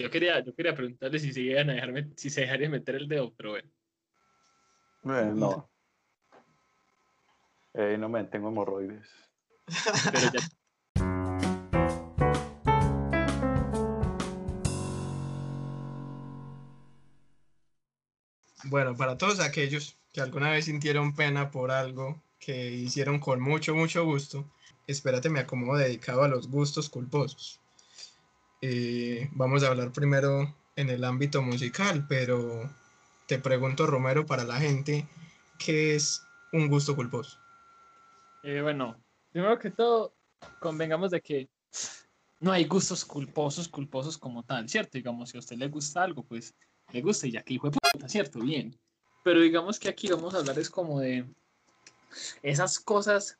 Yo quería, yo quería preguntarle si se iban a dejarme, si se dejaría meter el dedo, pero bueno. Eh, no. Eh, no me tengo hemorroides. Pero ya, Bueno, para todos aquellos que alguna vez sintieron pena por algo que hicieron con mucho, mucho gusto, espérate, me acomodo dedicado a los gustos culposos. Eh, vamos a hablar primero en el ámbito musical, pero te pregunto, Romero, para la gente, ¿qué es un gusto culposo? eh, bueno, primero que todo, convengamos de que no hay gustos culposos, culposos como tal, ¿cierto? Digamos, si a usted le gusta algo, pues le gusta y ya que hijo ¿cierto? Bien. Pero digamos que aquí vamos a hablar es como de esas cosas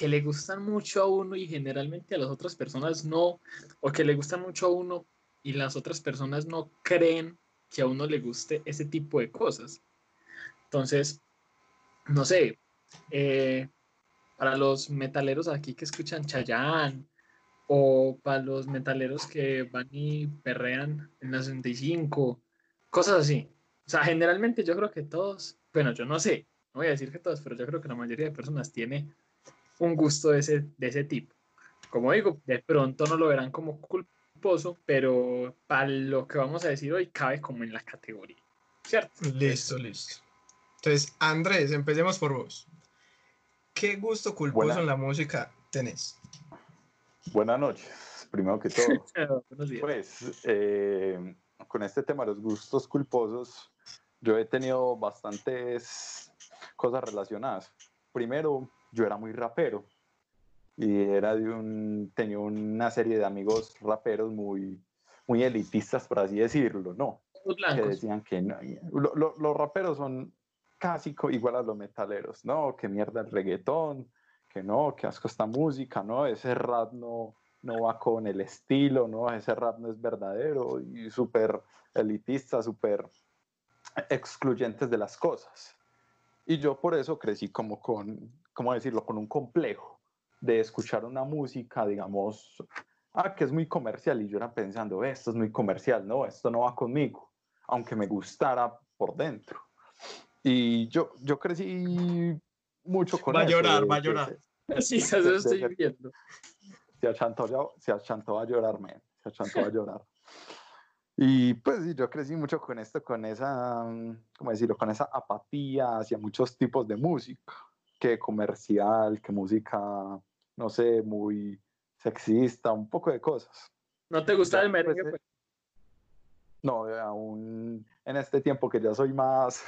que le gustan mucho a uno y generalmente a las otras personas no, o que le gustan mucho a uno y las otras personas no creen que a uno le guste ese tipo de cosas. Entonces, no sé, eh, para los metaleros aquí que escuchan Chayanne, o para los metaleros que van y perrean en la 65, cosas así. O sea, generalmente yo creo que todos, bueno, yo no sé, no voy a decir que todos, pero yo creo que la mayoría de personas tiene un gusto de ese, de ese tipo. Como digo, de pronto no lo verán como culposo, pero para lo que vamos a decir hoy cabe como en la categoría, ¿cierto? Listo, listo. Entonces, Andrés, empecemos por vos. ¿Qué gusto culposo Buena- en la música tenés? Buenas noches, primero que todo. Buenos días. Pues, eh, con este tema de los gustos culposos, yo he tenido bastantes cosas relacionadas. Primero, yo era muy rapero y era de un, tenía una serie de amigos raperos muy, muy elitistas, por así decirlo, ¿no? Los que decían que no, lo- lo- los raperos son casi igual a los metaleros, ¿no? Que mierda el reggaetón, que no, que asco esta música, ¿no? Ese rap no, no va con el estilo, ¿no? Ese rap no es verdadero y súper elitista, súper excluyentes de las cosas. Y yo por eso crecí como con, ¿cómo decirlo? Con un complejo de escuchar una música, digamos, ah, que es muy comercial. Y yo era pensando, "Ve, esto es muy comercial, no, esto no va conmigo, aunque me gustara por dentro. Y yo, yo crecí mucho con Va a eso, llorar, va a llorar. Sí, eso de- estoy de- viendo. se achantó, ya- se achantó a llorar, man. Se achantó a llorar. Y pues sí, yo crecí mucho con esto, con esa, mm, ¿cómo decirlo? Con esa apatía hacia muchos tipos de música, que comercial, que música, no sé, muy sexista, un poco de cosas. ¿No te gusta Ya, el merengue? pues, pues? No, aún en este tiempo que ya soy más,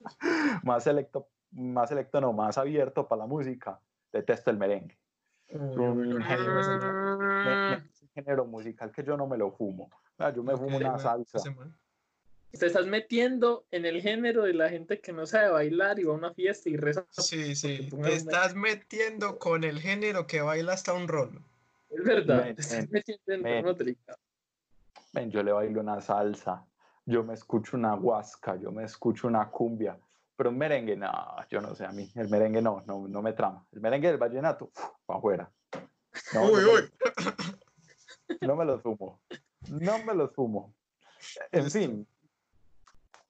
más selecto, más selecto, no, más abierto para la música, detesto el merengue. Un género, me- me- es un género musical que yo no me lo fumo. Yo me fumo una salsa. ese man. Te estás metiendo en el género de la gente que no sabe bailar y va a una fiesta y reza. Sí, sí. Te estás metiendo con el género que baila hasta un rolo. Es verdad, Men, te estás men, metiendo en men. yo le bailo una salsa, yo me escucho una huasca, yo me escucho una cumbia, pero un merengue, no, yo no sé, a mí el merengue no, no, no me trama. El merengue del vallenato, para afuera. No, Uy, no me uy. los- no me los fumo, no me los fumo. En fin,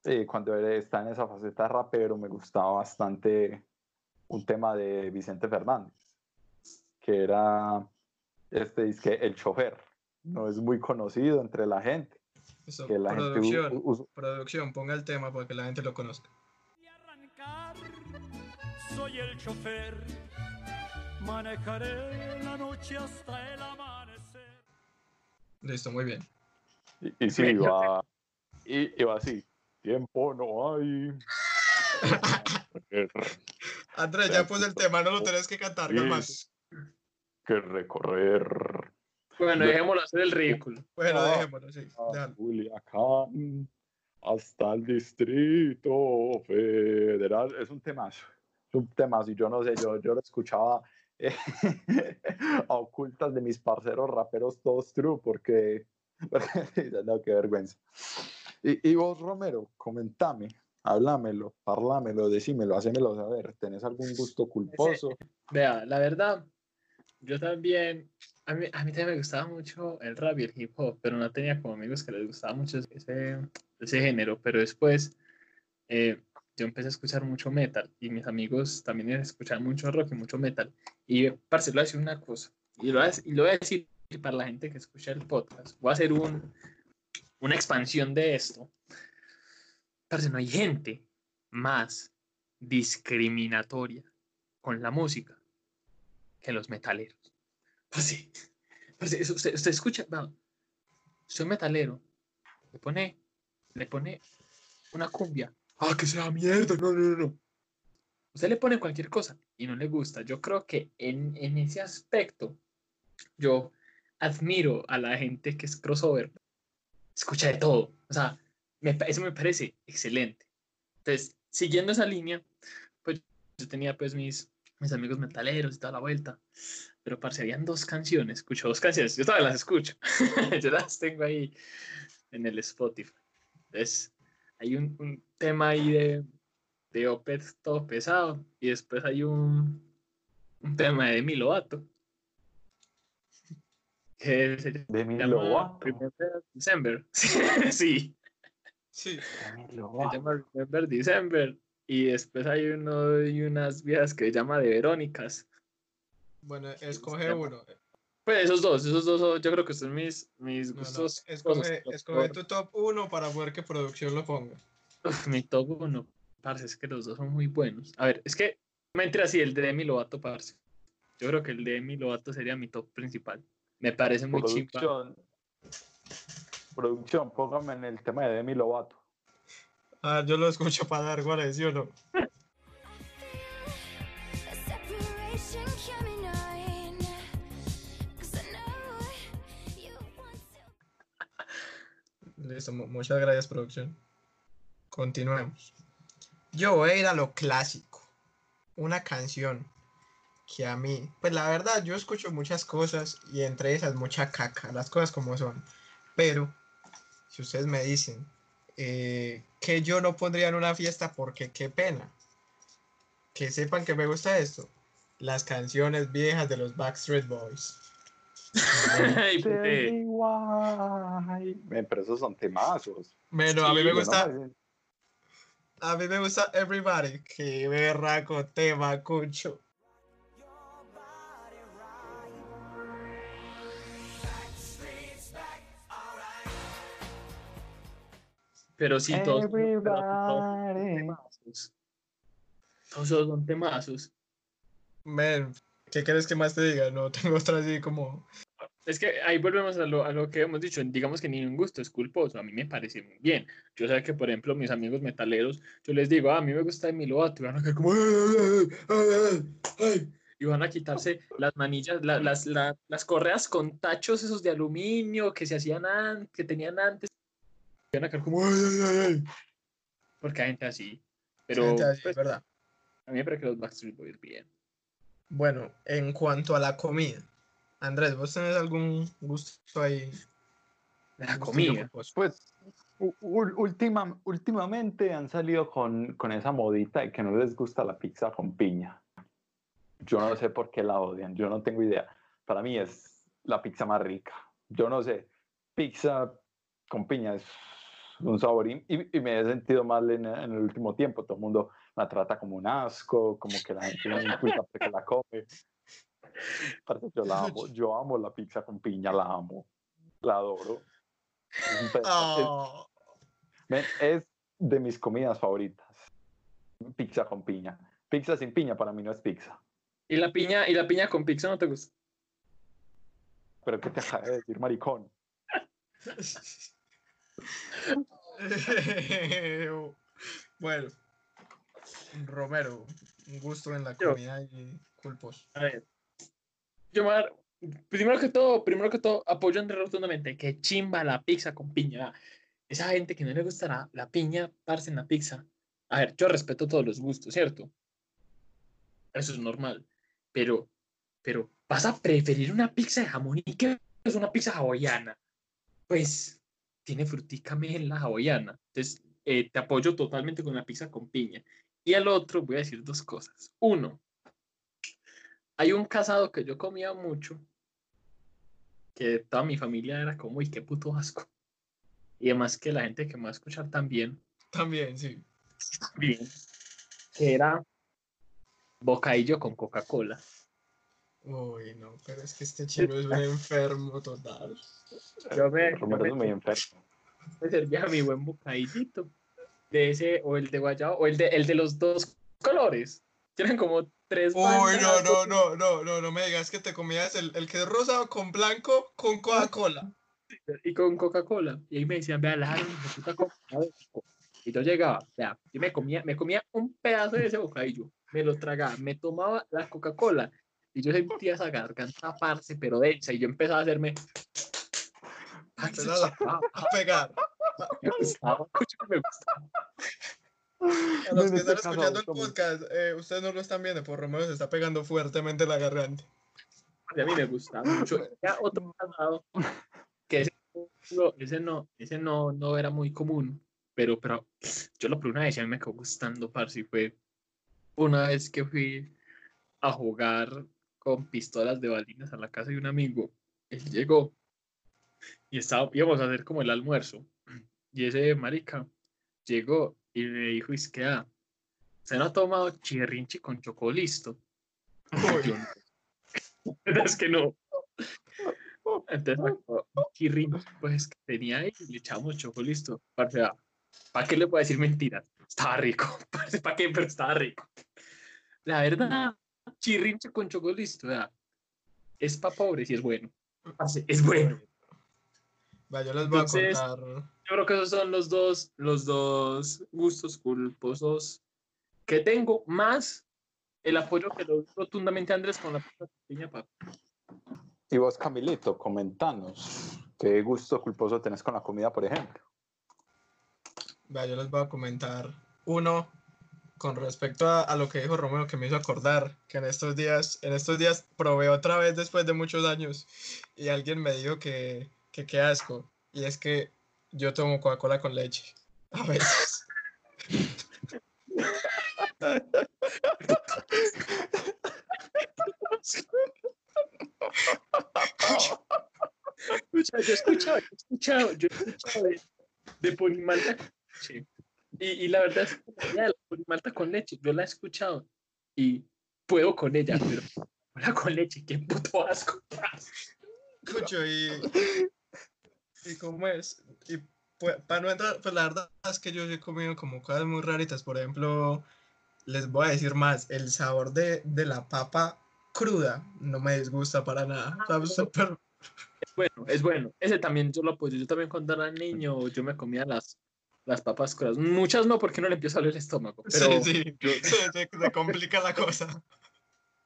sí, cuando estaba en esa faceta de rapero me gustaba bastante un tema de Vicente Fernández, que era este disque El Chofer. No es muy conocido entre la gente Eso, que la gente producción, us- producción, ponga el tema para que la gente lo conozca. y arrancar. Soy el chofer, manejaré la noche hasta el amanecer. Listo, muy bien. y, y sí, Sí, iba, y, iba así. Tiempo no hay. Andrés, ya puse el tema, no lo tenés que cantar. Es que recorrer. Bueno, dejémoslo hacer el ridículo. Bueno, Ah. dejémoslo, sí. a déjalo. Culiacán hasta el Distrito Federal. Es un temazo. Es un temazo. Y yo no sé, yo, yo lo escuchaba eh, a ocultas de mis parceros raperos todos true, porque. porque no, qué vergüenza. Y, y vos, Romero, comentame, háblamelo, parlámelo, decímelo, hacémelo saber. ¿Tenés algún gusto culposo? Vea, la verdad, yo también, a mí, a mí también me gustaba mucho el rap y el hip hop, pero no tenía como amigos que les gustaba mucho ese, ese género, pero después eh, yo empecé a escuchar mucho metal y mis amigos también escuchaban mucho rock y mucho metal. Y, parce, le voy a decir una cosa, y lo voy a, y lo voy a decir para la gente que escucha el podcast, voy a hacer un, una expansión de esto. Parce, no hay gente más discriminatoria con la música que los metaleros. Parce, parce, usted, usted escucha, no, soy metalero, le pone, le pone una cumbia. Ah, que sea mierda, no, no, no. Usted le pone cualquier cosa y no le gusta. Yo creo que en, en ese aspecto, yo admiro a la gente que es crossover. Escucha de todo. O sea, eso me parece excelente. Entonces, siguiendo esa línea, pues yo tenía pues mis, mis amigos metaleros y toda la vuelta. Pero, parce, habían dos canciones. Escucho dos canciones. Yo todavía las escucho. yo las tengo ahí en el Spotify. Entonces, hay un, un tema ahí de, de Opeth todo pesado. Y después hay un, un tema de Demi Lovato. Que se Lovato. Remember December. sí, Sí. Se llama Remember December. Y después hay uno y unas viejas que se llama de Verónicas. Bueno, escoge uno. Pues esos dos, esos dos son- yo creo que son mis, mis No, no, gustos. Escoge, escoge tu top 1 para poder que producción lo ponga. Uf, mi top uno, parce, es que los dos son muy buenos. A ver, es que, mentira, sí, el de Demi Lovato, parce. Yo creo que el de Demi Lovato sería mi top principal. Me parece muy. Producción. Producción, póngame en el tema de Demi Lovato. Ah, yo lo escucho para dar goles, ¿sí o no? Listo, mu- muchas gracias, producción. Continuemos. Yo voy a ir a lo clásico. Una canción que a mí, pues la verdad, yo escucho muchas cosas y entre esas mucha caca, las cosas como son. Pero, si ustedes me dicen eh, que yo no pondría en una fiesta porque qué pena, que sepan que me gusta esto. Las canciones viejas de los Backstreet Boys. Ay, Tell puté. me why. Ven, pero esos son temazos. Bueno, a mí me no gusta. A mí me gusta Everybody. Que berraco tema, cucho. Pero sí, todos, todos son Everybody. temazos. Todos son temazos. Men, ¿qué quieres que más te diga? No tengo otra así como. Es que ahí volvemos a lo, a lo que hemos dicho. Digamos que ningún gusto es culposo. A mí me parece muy bien. Yo sé que, por ejemplo, mis amigos metaleros, yo les digo, ah, a mí me gusta Demi Lovato. Y van a quedar como, y van a quitarse las manillas, la- las, la- las correas con tachos esos de aluminio que se hacían antes, que tenían antes. Y van a quedar como, "Ay, ay, ay, ay", Porque hay gente así. Pero gente así, pues, ¿verdad? a mí me parece que los Backstreet Boys bien. Bueno, en cuanto a la comida. Andrés, ¿vos tenés algún gusto ahí? La comida. Pues última, últimamente han salido con, con esa modita de que no les gusta la pizza con piña. Yo no sé por qué la odian, yo no tengo idea. Para mí es la pizza más rica. Yo no sé, pizza con piña es un sabor y, y- me he sentido mal en, en el último tiempo. Todo el mundo la trata como un asco, como que la gente no disfruta porque la come. Yo la amo, yo amo la pizza con piña, la amo, la adoro. Pedazo- es- es de mis comidas favoritas. Pizza con piña. Pizza sin piña para mí no es pizza. ¿Y la piña, y la piña con pizza no te gusta? Pero ¿qué te acaba de decir, maricón? bueno, Romero, un gusto en la Yo. comida y culposo. A ver. Yo, Mar, primero que todo, primero que todo, apoyo Andrés rotundamente que chimba la pizza con piña. Esa gente que no le gustará la piña, parce en la pizza. A ver, yo respeto todos los gustos, ¿cierto? Eso es normal. Pero, pero, ¿vas a preferir una pizza de jamón y qué es una pizza hawaiana? Pues, tiene frutica en la hawaiana. Entonces, eh, te apoyo totalmente con la pizza con piña. Y al otro voy a decir dos cosas. Uno, hay un casado que yo comía mucho, que toda mi familia era como, uy, qué puto asco. Y además que la gente que me va a escuchar también, También, sí. bien, que era bocadillo con Coca-Cola. Uy, no, pero es que este chino es un enfermo total. Yo me, yo me- es muy enfermo. me servía mi buen bocadillito de ese, o el de guayaba, o el de, el de los dos colores. Tienen como tres Uy, no, bandas, no, no, no, no, no me digas que te comías el, el que es rosado con blanco con Coca-Cola. y con Coca-Cola. Y ahí me decían, vea, la Coca-Cola". Y yo llegaba, vea, yo me comía, me comía un pedazo de ese bocadillo, me lo tragaba, me tomaba la Coca-Cola y yo sentía esa garganta parce, pero densa, y yo empezaba a hacerme. Empezaba A pegar. me gustaba, mucho me gustaba. A los que este están escuchando el podcast, eh, ustedes no lo están viendo, por Romero se está pegando fuertemente la garganta. A mí me gustaba mucho. Ya otro casado, que ese, no- ese no, ese no, no era muy común, pero, pero yo lo probé una vez y a mí me quedó gustando, parce, y fue una vez que fui a jugar con pistolas de balinas a la casa de un amigo. Él llegó y estaba, íbamos a hacer como el almuerzo. Y ese marica llegó y me dijo, es que, ah, ¿se no ha tomado chirrinchi con chocolisto? Es que no. Entonces, sacó chirrinchi, pues que tenía ahí y le echamos chocolisto. Parce, ah, ¿para qué le puedo decir mentiras? Estaba rico. ¿para qué? Pero estaba rico. La verdad, chirrinche con chocolisto, vea, es para pobres y es bueno. Es bueno. va, yo les voy Entonces- a contar. Yo creo que esos son los dos, los dos gustos culposos que tengo, más el apoyo que doy rotundamente a Andrés con la pequeña papa. Y vos, Camilito, comentanos. ¿Qué gusto culposo tenés con la comida, por ejemplo? Va, yo les voy a comentar uno con respecto a, a lo que dijo Romero que me hizo acordar que en estos días, en estos días probé otra vez después de muchos años y alguien me dijo que, que qué asco. Y es que yo tomo Coca-Cola con leche. A veces. Escucha, yo he escuchado, yo he escuchado, yo he escuchado de, de leche. Y, y la verdad es Ponimalta con leche, yo la he escuchado y puedo con ella, pero Coca-Cola con leche, qué puto asco. Escucho y. ¿Y cómo es? Y pues, para no entrar, pues la verdad es que yo he comido como cosas muy raritas. Por ejemplo, les voy a decir más: el sabor de, de la papa cruda no me disgusta para nada. Sabe súper- Es bueno, es bueno. Ese también yo lo apoyo. Yo también cuando era niño yo me comía las, las papas crudas. Muchas no, porque no le empieza a doler el estómago. Pero, sí, sí. yo- Se, complica la cosa.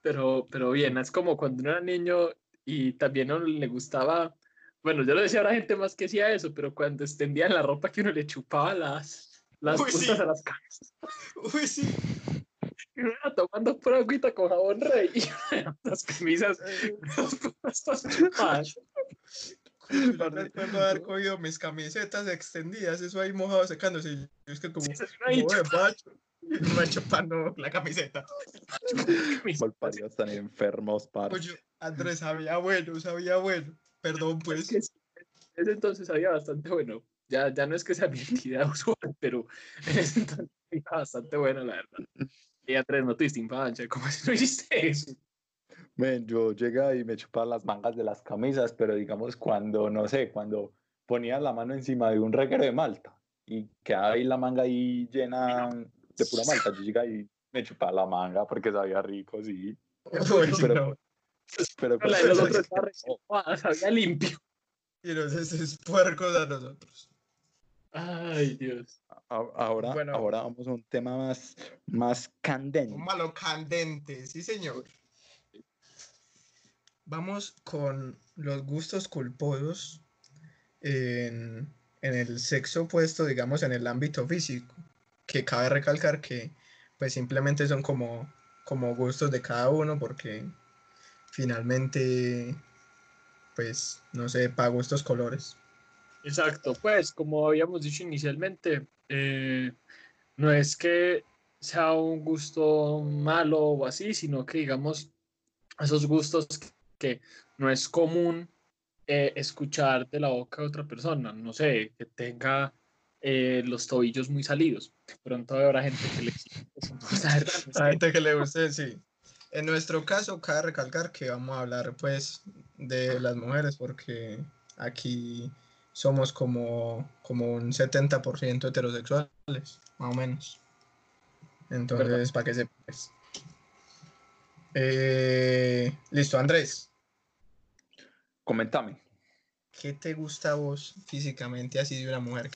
pero, pero bien, es como cuando uno era niño y también a uno le gustaba. Bueno, yo lo decía a la gente más que hacía eso, pero cuando extendían la ropa que uno le chupaba las, las Uy, puntas sí. a las camisas. Uy, sí. Y uno era tomando pura agüita con jabón rey y las camisas, las chupadas. Yo recuerdo haber cogido mis camisetas extendidas, eso ahí mojado secándose. Y yo es que como, me chupando la camiseta. Malparidos están enfermos, par. Oye, Andrés sabía bueno, sabía bueno. Perdón, Es pues. que sí, en ese entonces había bastante bueno. Ya, ya no es que sea mi actividad usual, pero en ese entonces había bastante bueno, la verdad. Y Andrés, no tuviste infancia, ¿cómo no hiciste eso? Yo llegaba y me chupaba las mangas de las camisas, pero digamos cuando, no sé, cuando ponía la mano encima de un reguero de malta y quedaba ahí la manga ahí llena de pura malta, yo llegaba y me chupaba la manga porque sabía rico, sí. Pero- no. Pero La de los otros estaba reservada, sabía limpio. Y nos es puercos a nosotros. Ay, Dios. ahora, Bueno. ahora vamos a un tema más, más candente. Un malo candente, sí, señor. Vamos con los gustos culposos en, el sexo opuesto, digamos, en el ámbito físico. Que cabe recalcar que, pues, simplemente son como, como gustos de cada uno, porque finalmente, pues, no sé, para gustos colores. Exacto, pues como habíamos dicho inicialmente, eh, no es que sea un gusto malo o así, sino que digamos, esos gustos que no es común eh, escuchar de la boca de otra persona. No sé, que tenga eh, los tobillos muy salidos. Pronto habrá gente que le eso. No gente que le guste, sí. En nuestro caso, cabe recalcar que vamos a hablar pues de las mujeres porque aquí somos como, como un 70% heterosexuales, más o menos. Entonces, para que sepas. Eh, listo, Andrés, Coméntame. ¿qué te gusta a vos físicamente así de una mujer?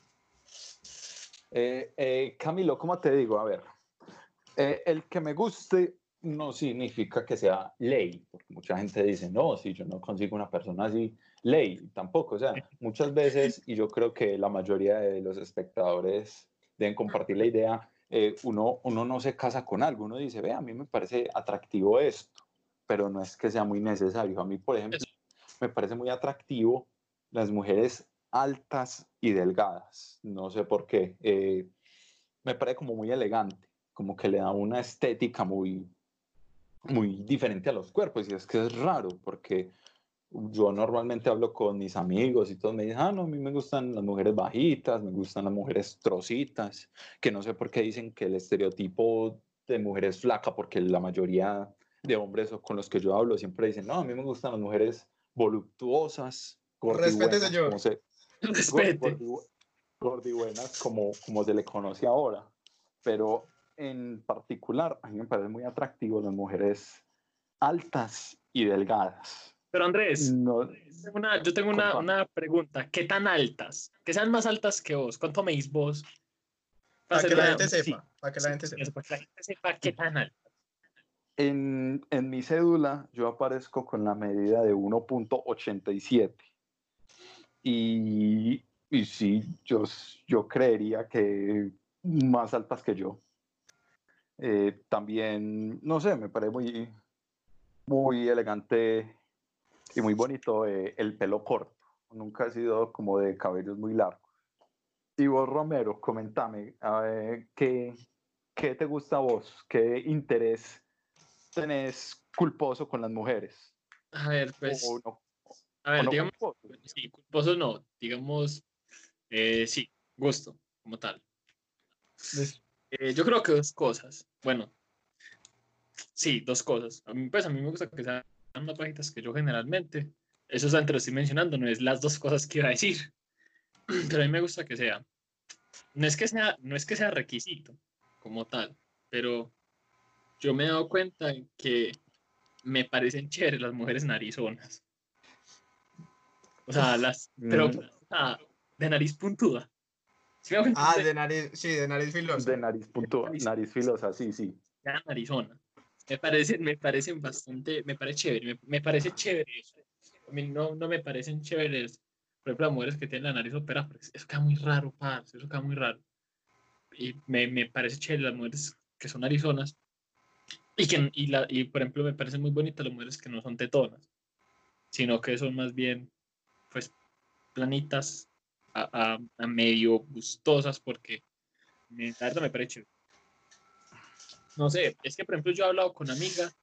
Eh, eh, Camilo, ¿cómo te digo? A ver, eh, el que me guste no significa que sea ley, porque mucha gente dice, no, si yo no consigo una persona así, ley, tampoco. O sea, muchas veces, y yo creo que la mayoría de los espectadores deben compartir la idea, eh, uno, uno no se casa con algo, uno dice, ve, a mí me parece atractivo esto, pero no es que sea muy necesario. A mí, por ejemplo, me parece muy atractivo las mujeres altas y delgadas. No sé por qué. eh, me parece como muy elegante, como que le da una estética muy, muy diferente a los cuerpos. Y es que es raro, porque yo normalmente hablo con mis amigos y todos me dicen, ah, no, a mí me gustan las mujeres bajitas, me gustan las mujeres trocitas, que no sé por qué dicen que el estereotipo de mujer es flaca, porque la mayoría de hombres con los que yo hablo siempre dicen, no, a mí me gustan las mujeres voluptuosas, Respete, señor. como se- Respete. gordibuenas como, como se le conoce ahora. Pero en particular, a mí me parece muy atractivo las mujeres altas y delgadas. Pero Andrés, No, tengo una- yo tengo una, una pregunta. ¿Qué tan altas? Que sean más altas que vos. ¿Cuánto medís vos? Para que hacer la una- gente sí, sepa, para que la gente sepa. para que la gente sepa qué tan altas. En, en mi cédula yo aparezco con la medida de 1.87. Y, sí, yo, yo creería que más altas que yo. Eh, también, no sé, me parece muy, muy elegante y muy bonito eh, el pelo corto. Nunca he sido como de cabellos muy largos. Y vos, Romero, comentame, a ver, ¿qué, ¿qué te gusta a vos? ¿Qué interés tenés culposo con las mujeres? A ver, pues, o no, a o ver, no digamos, culposo. sí, culposo no, digamos, eh, sí, gusto, como tal. Eh, yo creo que dos cosas. Bueno, sí, dos cosas. A mí, pues a mí me gusta que sean más bajitas que yo generalmente. Eso es antes lo estoy mencionando, no es las dos cosas que iba a decir. Pero a mí me gusta que sea. No es que sea, no es que sea requisito como tal, pero yo me he dado cuenta que me parecen chéveres las mujeres narizonas. O sea, las, pero Mm. o sea, de nariz puntuda. ¿Sí me Ah, de nariz, sí, de nariz filosa. De nariz, punto, Nariz. nariz filosa, sí, sí. ya en Arizona. Me parecen, me parecen bastante, me parece chévere, me, me parece chévere eso. A mí no, no me parecen chéveres, por ejemplo, las mujeres que tienen la nariz operada, porque eso queda muy raro, parce, eso queda muy raro. Y me, me parece chévere las mujeres que son arizonas. Y, que, y, la, y, por ejemplo, me parecen muy bonitas las mujeres que no son tetonas, sino que son más bien, pues, planitas, a, a- a medio gustosas, porque me, la verdad me parece. No sé, es que por ejemplo yo he hablado con amigas,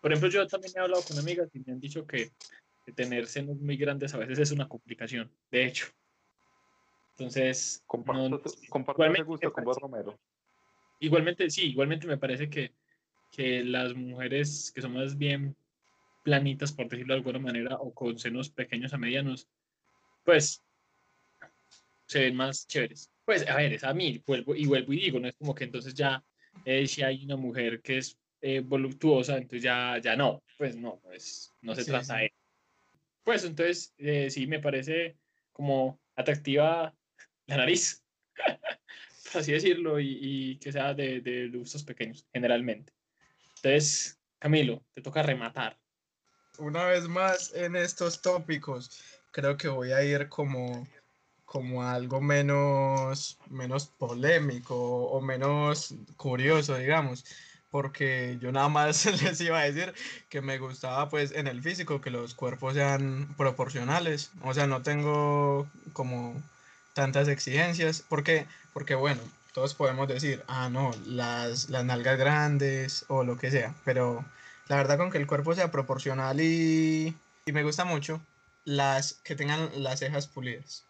por ejemplo yo también he hablado con amigas y me han dicho que, que tener senos muy grandes a veces es una complicación, de hecho. Entonces, Comparto, no- tu- comparto ese igualmente gusto me con vos, Romero. igualmente, sí, igualmente me parece que, que las mujeres que son más bien planitas, por decirlo de alguna manera, o con senos pequeños a medianos, pues se ven más chéveres. Pues, a ver, es a mí, vuelvo y vuelvo y digo, no es como que entonces ya, eh, si hay una mujer que es eh, voluptuosa, entonces ya, ya no, pues no, pues no se Sí, trata sí. de Pues entonces, eh, sí, me parece como atractiva la nariz, por así decirlo, y, y que sea de, de gustos pequeños, generalmente. Entonces, Camilo, te toca rematar. Una vez más en estos tópicos, creo que voy a ir como, como algo menos, menos polémico o menos curioso, digamos, porque yo nada más les iba a decir que me gustaba pues en el físico que los cuerpos sean proporcionales, o sea, no tengo como tantas exigencias, porque, porque bueno, todos podemos decir, ah, no, las, las nalgas grandes o lo que sea, pero La verdad, con que el cuerpo sea proporcional y, y me gusta mucho las que tengan las cejas pulidas.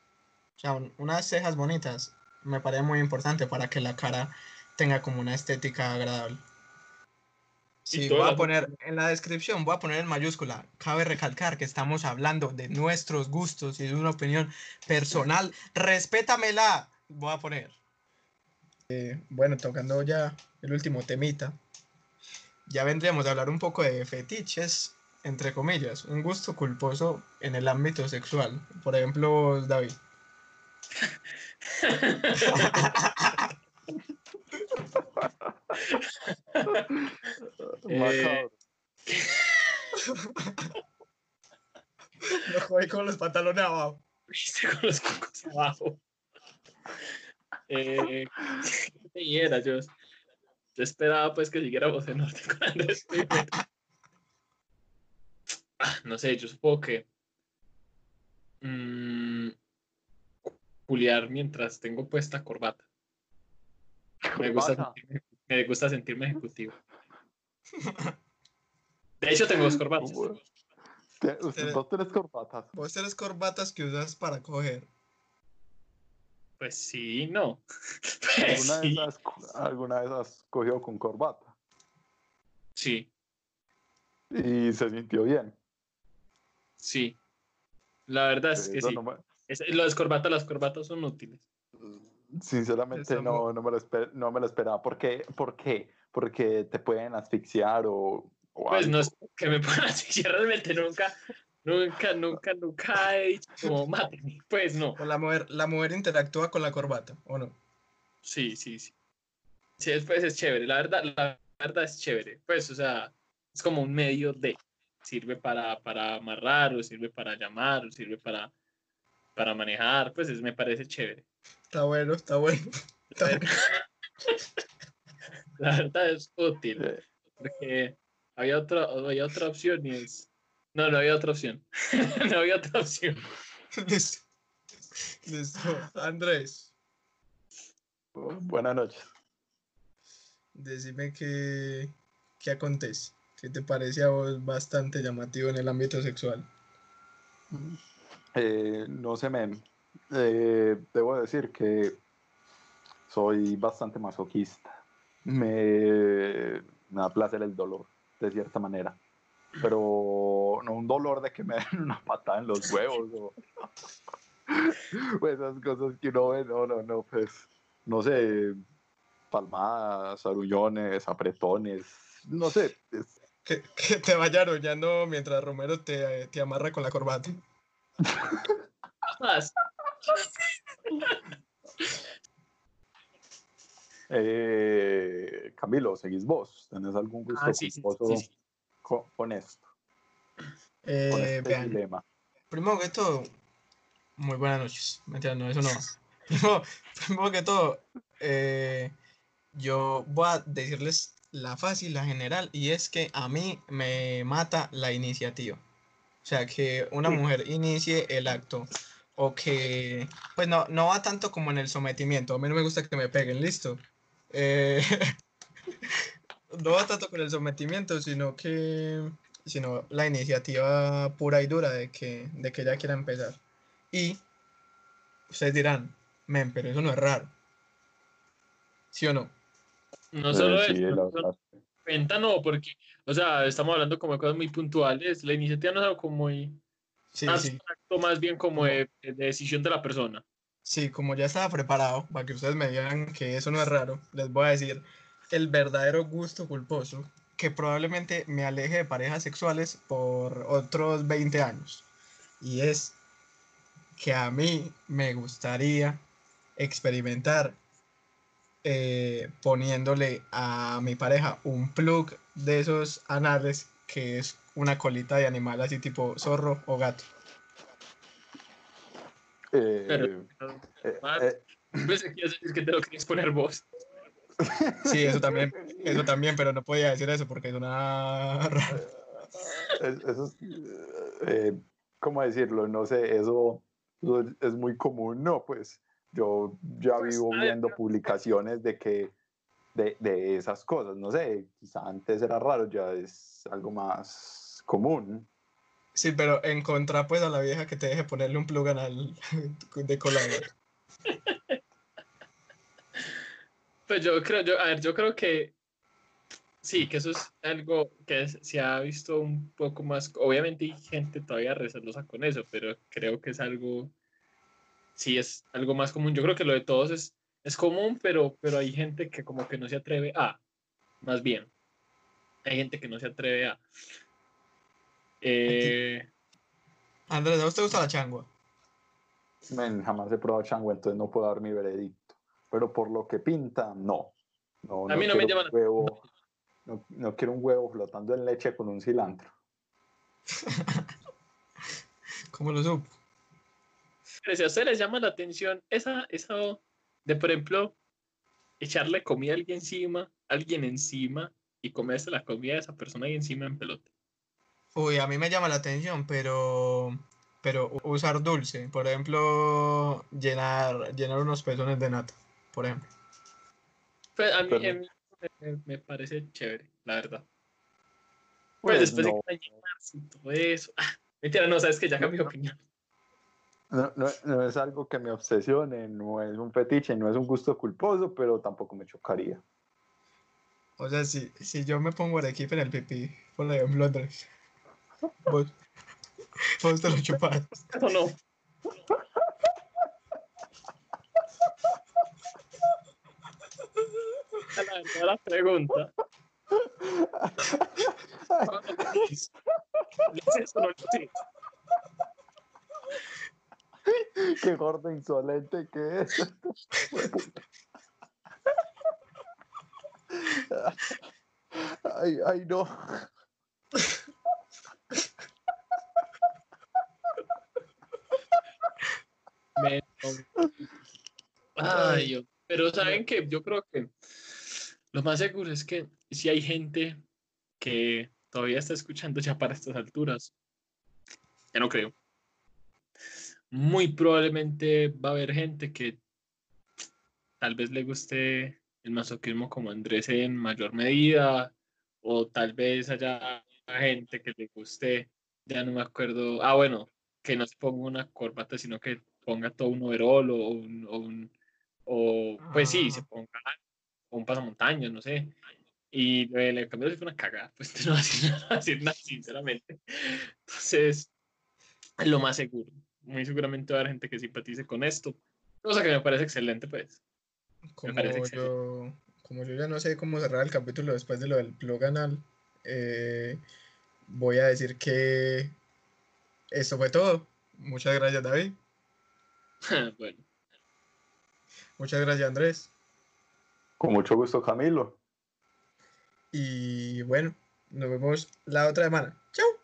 O sea, un- unas cejas bonitas me parece muy importante para que la cara tenga como una estética agradable. Sí, voy a poner en la descripción, voy a poner en mayúscula. Cabe recalcar que estamos hablando de nuestros gustos y es una opinión personal. Respétamela. Voy a poner. Eh, bueno, tocando ya el último temita. Ya vendríamos a hablar un poco de fetiches, entre comillas, un gusto culposo en el ámbito sexual. Por ejemplo, David. Eh. Lo jodí con los pantalones abajo. Viste con los cocos abajo. Eh, y era, yo, yo esperaba pues que siguiéramos en orden con Andrés. Ah, No sé, yo supongo que mm, culiar mientras tengo puesta corbata. Me gusta, sentirme, me gusta sentirme ejecutivo. De hecho, tengo dos corbatas. Te- usted- Vos tenés corbatas. Vos tenés corbatas que usas para coger. Pues sí, no. Pues ¿Alguna vez, has, ¿Alguna vez has cogido con corbata? sí, Y se sintió bien. sí. La verdad es que Eso sí. no me- Es- las corbatas, las corbatas son útiles. sinceramente Eso no, no, me lo esper- no me lo esperaba. ¿Por qué? ¿Por qué? Porque te pueden asfixiar o, o Pues no es que me puedan asfixiar realmente nunca, nunca, nunca, nunca he dicho como mátenme. Pues no. O la mujer, la mujer interactúa con la corbata, ¿o no? Sí, sí, sí. Sí, después es chévere. La verdad, la verdad es chévere. Pues, o sea, es como un medio de. Sirve para, para amarrar, o sirve para llamar, o sirve para, para manejar. Pues es- me parece chévere. Está bueno, está bueno. Está bueno. La verdad es útil. Porque había otra, había otra opción y es. No, no había otra opción. no había otra opción. Listo. Listo. Andrés, buenas noches. decime qué, qué acontece. ¿Qué te parece a vos bastante llamativo en el ámbito sexual? Eh, no sé, men. Eh, debo decir que soy bastante masoquista. Me, me da placer el dolor, de cierta manera. Pero no un dolor de que me den una patada en los huevos o, o esas cosas que uno ve. No, no, no, pues, no sé, palmadas, arullones, apretones, no sé. es- Que, que te vaya arrollando mientras Romero te, te amarra con la corbata. Más. Eh, Camilo, ¿seguís vos? ¿Tenés algún gusto Ah, sí, sí, culposo sí, sí. Con, con esto? Con Eh, este vean, dilema. primero que todo, muy buenas noches. Mentira, no, eso no. Primero, primero que todo, eh, yo voy a decirles la fácil, la general, y es que a mí me mata la iniciativa. O sea, que una mujer inicie el acto o que, pues no, no va tanto como en el sometimiento. A mí no me gusta que me peguen, listo. Eh, no va tanto con el sometimiento, sino que, sino la iniciativa pura y dura de que, de que ella quiera empezar. Y ustedes dirán, men, pero eso no es raro. ¿Sí o no? No solo Eh, sí, eso, la no solo porque, o sea, estamos hablando como de cosas muy puntuales. La iniciativa no es algo como muy Sí, más sí. abstracto, más bien como de, de decisión de la persona. Sí, como ya estaba preparado para que ustedes me digan que eso no es raro, les voy a decir el verdadero gusto culposo que probablemente me aleje de parejas sexuales por otros 20 años. Y es que a mí me gustaría experimentar eh, poniéndole a mi pareja un plug de esos anales que es una colita de animal así tipo zorro o gato. Eh, Pero- eh, eh, Pensé que ibas a decir que te lo querías poner vos. Sí, eso también, eso también, pero no podía decir eso porque es una eso es, eh, ¿cómo decirlo? No sé, eso, eso es muy común, ¿no? Pues yo ya Pues, vivo ver, viendo pero- publicaciones de que de, de esas cosas. No sé, quizá antes era raro, ya es algo más común. Sí, pero en contra pues a la vieja que te deje ponerle un plug anal de colador. Pues yo creo, yo, a ver, yo creo que sí, que eso es algo que es- se ha visto un poco más. Obviamente hay gente todavía recelosa con eso, pero creo que es algo, sí, es algo más común. Yo creo que lo de todos es, es común, pero, pero hay gente que como que no se atreve a, más bien, hay gente que no se atreve a. Eh, Andrés, ¿a vos te gusta la changua? Men, jamás he probado chango, entonces no puedo dar mi veredicto. Pero por lo que pinta, no. no A mí no me quiero llama un huevo, no, no quiero un huevo flotando en leche con un cilantro. ¿Cómo lo supo? Pero si a ustedes les llama la atención esa, esa de, por ejemplo, echarle comida a alguien encima, alguien encima y comerse la comida de esa persona ahí encima en pelota. Uy, a mí me llama la atención, pero, pero usar dulce, por ejemplo, llenar, llenar unos pezones de nata, por ejemplo. Pues a mí, Pero- a mí me, me parece chévere, la verdad. Pues, Pues después no, de que y todo eso. Ah, mentira, no, sabes que ya cambié de opinión. no, no- no es algo que me obsesione, no es un fetiche, no es un gusto culposo, pero tampoco me chocaría. O sea, si, si yo me pongo arequipe en el pipí, por ejemplo, Andrés, vos, vos te lo chupas. Eso no. La verdad. Qué gordo insolente que es. Ay, ay, no. Ay, Dios. Pero saben que yo creo que lo más seguro es que si hay gente que todavía está escuchando ya para estas alturas, ya no creo. Muy probablemente va a haber gente que tal vez le guste el masoquismo como Andrés en mayor medida, o tal vez haya gente que le guste, ya no me acuerdo, ah, bueno, que no se ponga una corbata, sino que ponga todo un overol o un, o, un- o, pues sí, se Ah. Ponga un pasamontañas, no sé. Y le, le cambió fue una cagada, pues no va a decir, nada, sinceramente. Entonces, es lo más seguro. Muy seguramente va a haber gente que simpatice con esto. Cosa que me parece excelente, pues. Como parece excelente. yo, como yo ya no sé cómo cerrar el capítulo después de lo del plug anal, eh, voy a decir que esto fue todo. Muchas gracias, David. bueno, Muchas gracias, Andrés. Con mucho gusto, Camilo. Y bueno, nos vemos la otra semana. ¡Chao!